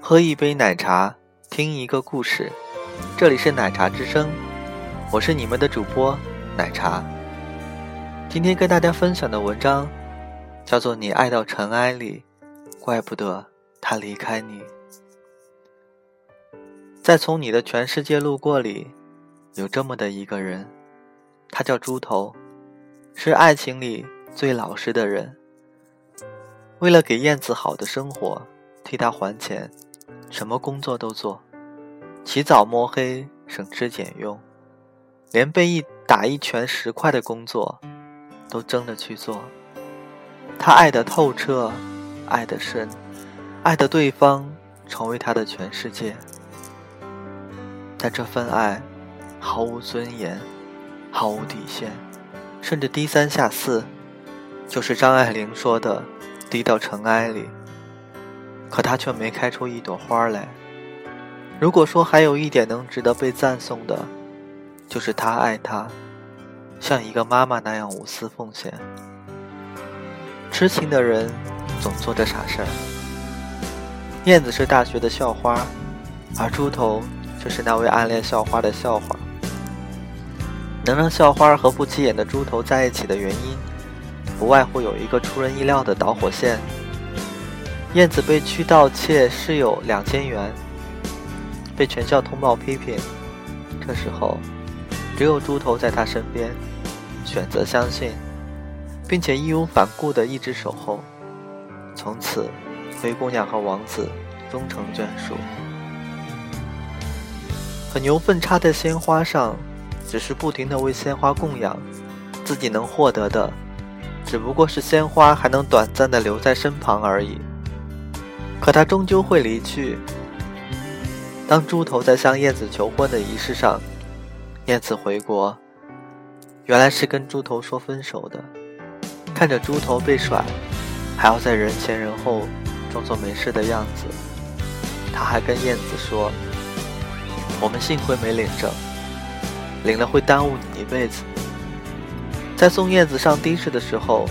喝一杯奶茶，听一个故事。这里是奶茶之声，我是你们的主播奶茶。今天跟大家分享的文章叫做《你爱到尘埃里，怪不得他离开你》。在从你的全世界路过里，有这么的一个人，他叫猪头，是爱情里最老实的人。为了给燕子好的生活，替他还钱。什么工作都做，起早摸黑，省吃俭用，连被一打一拳十块的工作，都争着去做。他爱得透彻，爱得深，爱得对方成为他的全世界。但这份爱，毫无尊严，毫无底线，甚至低三下四，就是张爱玲说的“低到尘埃里”。可他却没开出一朵花来。如果说还有一点能值得被赞颂的，就是他爱她，像一个妈妈那样无私奉献。痴情的人总做着傻事儿。燕子是大学的校花，而猪头就是那位暗恋校花的校花。能让校花和不起眼的猪头在一起的原因，不外乎有一个出人意料的导火线。燕子被驱盗窃室友两千元，被全校通报批评。这时候，只有猪头在他身边，选择相信，并且义无反顾地一直守候。从此，灰姑娘和王子终成眷属。可牛粪插在鲜花上，只是不停地为鲜花供养，自己能获得的，只不过是鲜花还能短暂地留在身旁而已。可他终究会离去。当猪头在向燕子求婚的仪式上，燕子回国，原来是跟猪头说分手的。看着猪头被甩，还要在人前人后装作没事的样子，他还跟燕子说：“我们幸亏没领证，领了会耽误你一辈子。”在送燕子上的士的时候，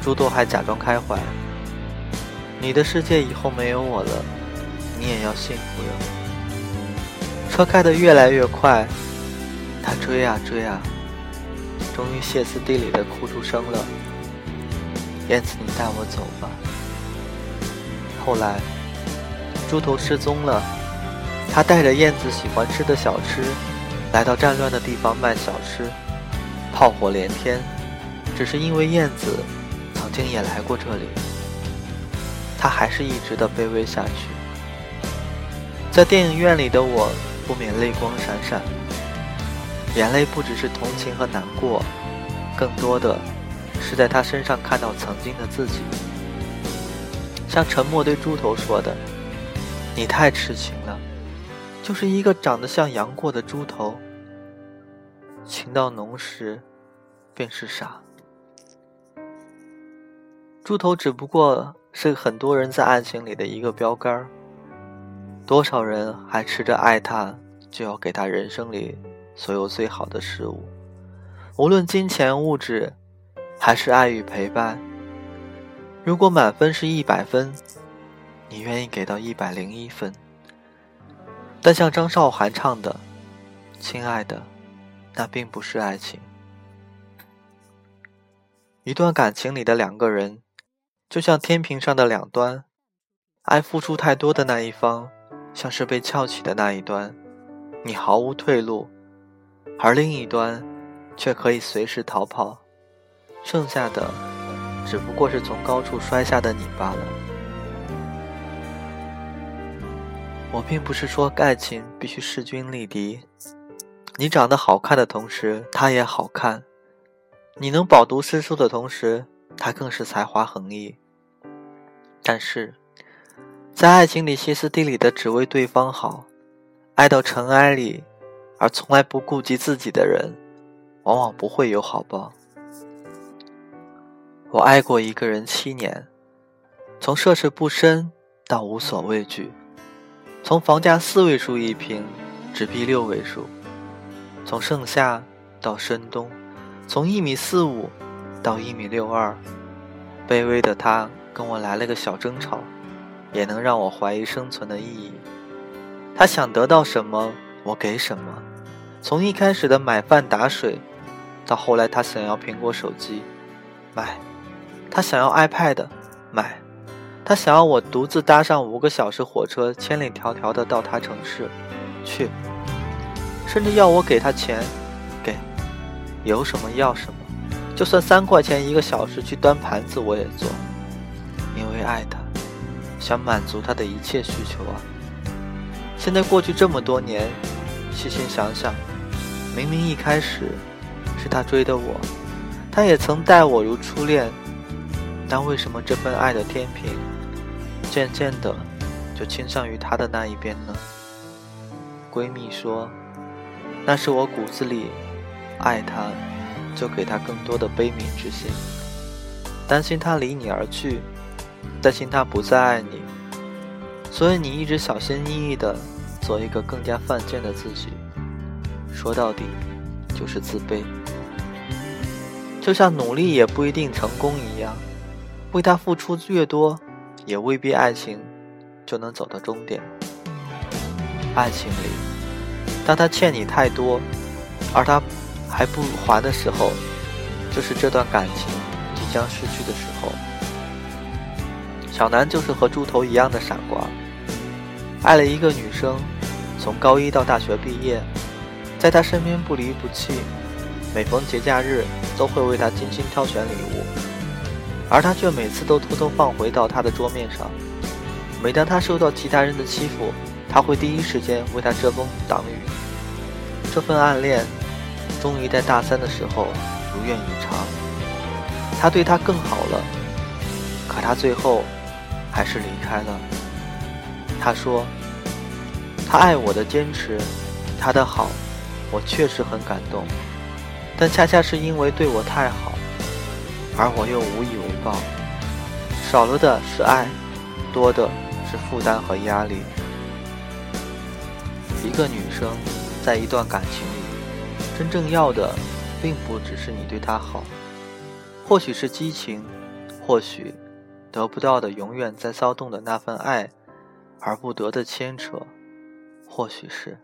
猪头还假装开怀。你的世界以后没有我了，你也要幸福哟。车开得越来越快，他追啊追啊，终于歇斯底里的哭出声了。燕子，你带我走吧。后来，猪头失踪了，他带着燕子喜欢吃的小吃，来到战乱的地方卖小吃，炮火连天，只是因为燕子曾经也来过这里。他还是一直的卑微下去，在电影院里的我不免泪光闪闪，眼泪不只是同情和难过，更多的是在他身上看到曾经的自己。像沉默对猪头说的：“你太痴情了，就是一个长得像杨过的猪头，情到浓时便是傻。”猪头只不过。是很多人在爱情里的一个标杆，多少人还持着爱他就要给他人生里所有最好的事物，无论金钱物质，还是爱与陪伴。如果满分是一百分，你愿意给到一百零一分。但像张韶涵唱的：“亲爱的，那并不是爱情。”一段感情里的两个人。就像天平上的两端，爱付出太多的那一方，像是被翘起的那一端，你毫无退路；而另一端，却可以随时逃跑，剩下的只不过是从高处摔下的你罢了。我并不是说爱情必须势均力敌，你长得好看的同时，他也好看；你能饱读诗书的同时，他更是才华横溢。但是，在爱情里歇斯底里的只为对方好，爱到尘埃里，而从来不顾及自己的人，往往不会有好报。我爱过一个人七年，从涉世不深到无所畏惧，从房价四位数一平，纸币六位数，从盛夏到深冬，从一米四五到一米六二，卑微的他。跟我来了个小争吵，也能让我怀疑生存的意义。他想得到什么，我给什么。从一开始的买饭打水，到后来他想要苹果手机，买；他想要 iPad，买；他想要我独自搭上五个小时火车，千里迢迢的到他城市去，甚至要我给他钱，给，有什么要什么，就算三块钱一个小时去端盘子我也做，因为爱他，想满足他的一切需求啊。现在过去这么多年，细心想想。明明一开始是他追的我，他也曾待我如初恋，但为什么这份爱的天平渐渐的就倾向于他的那一边呢？闺蜜说，那是我骨子里爱他，就给他更多的悲悯之心，担心他离你而去，担心他不再爱你，所以你一直小心翼翼的做一个更加犯贱的自己。说到底，就是自卑。就像努力也不一定成功一样，为他付出越多，也未必爱情就能走到终点。爱情里，当他欠你太多，而他还不还的时候，就是这段感情即将失去的时候。小南就是和猪头一样的傻瓜，爱了一个女生，从高一到大学毕业。在他身边不离不弃，每逢节假日都会为他精心挑选礼物，而他却每次都偷偷放回到他的桌面上。每当他受到其他人的欺负，他会第一时间为他遮风挡雨。这份暗恋，终于在大三的时候如愿以偿。他对她更好了，可他最后还是离开了。他说：“他爱我的坚持，他的好。”我确实很感动，但恰恰是因为对我太好，而我又无以为报，少了的是爱，多的是负担和压力。一个女生在一段感情里，真正要的，并不只是你对她好，或许是激情，或许得不到的永远在骚动的那份爱，而不得的牵扯，或许是。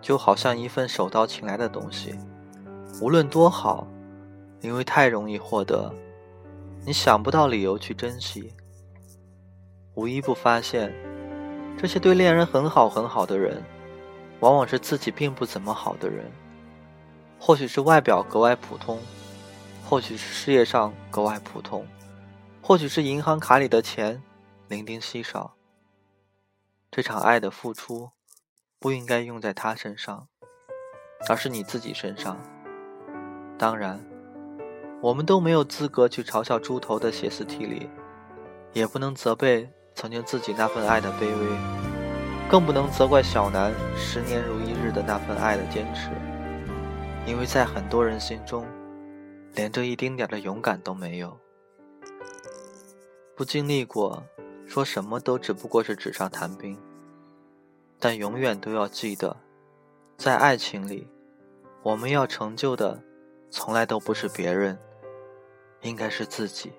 就好像一份手到擒来的东西，无论多好，因为太容易获得，你想不到理由去珍惜。无一不发现，这些对恋人很好很好的人，往往是自己并不怎么好的人。或许是外表格外普通，或许是事业上格外普通，或许是银行卡里的钱零丁稀少。这场爱的付出。不应该用在他身上，而是你自己身上。当然，我们都没有资格去嘲笑猪头的歇斯底里，也不能责备曾经自己那份爱的卑微，更不能责怪小南十年如一日的那份爱的坚持，因为在很多人心中，连这一丁点的勇敢都没有。不经历过，说什么都只不过是纸上谈兵。但永远都要记得，在爱情里，我们要成就的，从来都不是别人，应该是自己。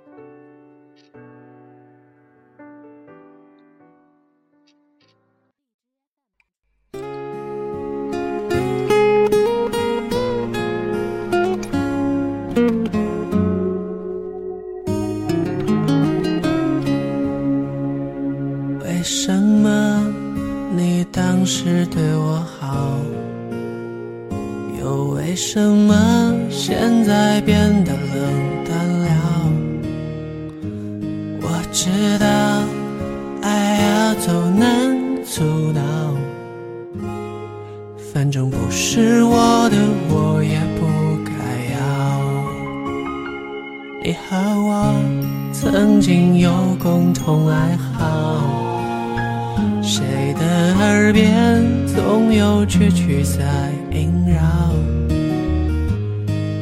竟有共同爱好。谁的耳边总有蛐蛐在萦绕？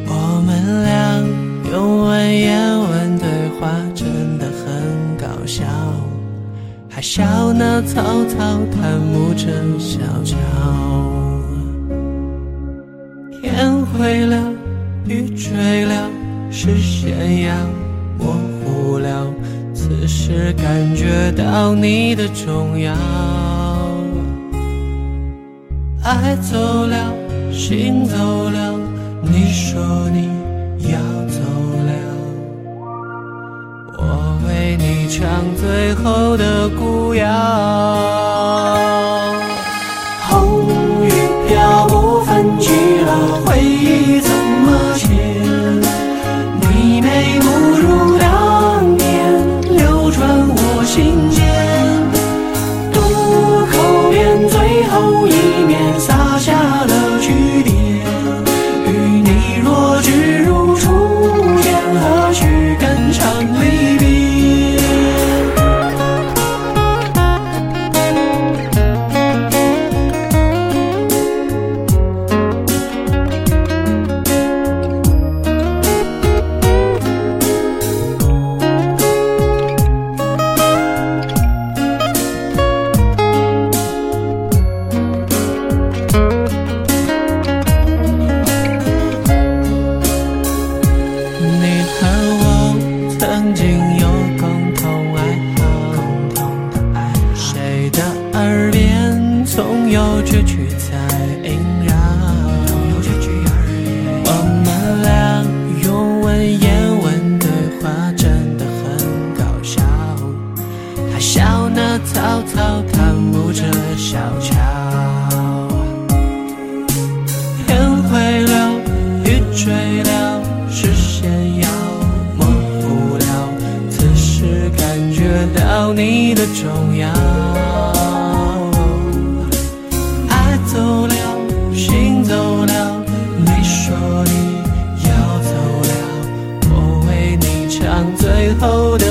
我们俩用文言文对话，真的很搞笑，还笑那草的重要。爱走了心走了你说你要走了。我为你唱最后的古谣。Oh,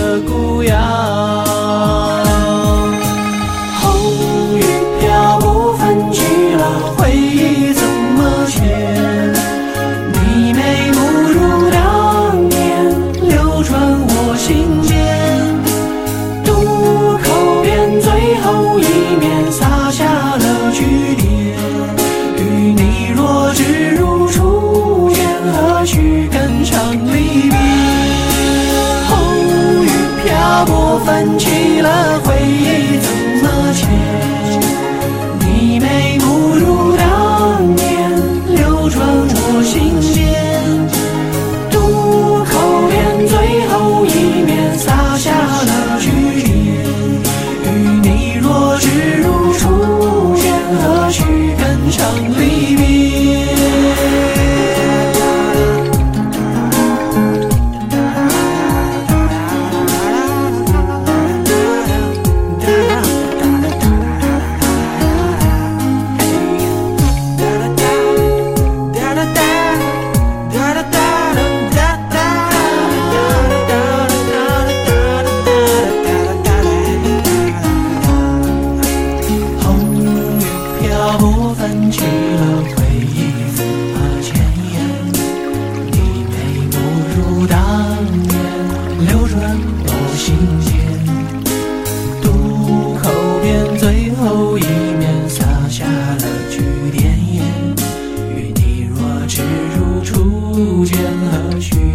或许。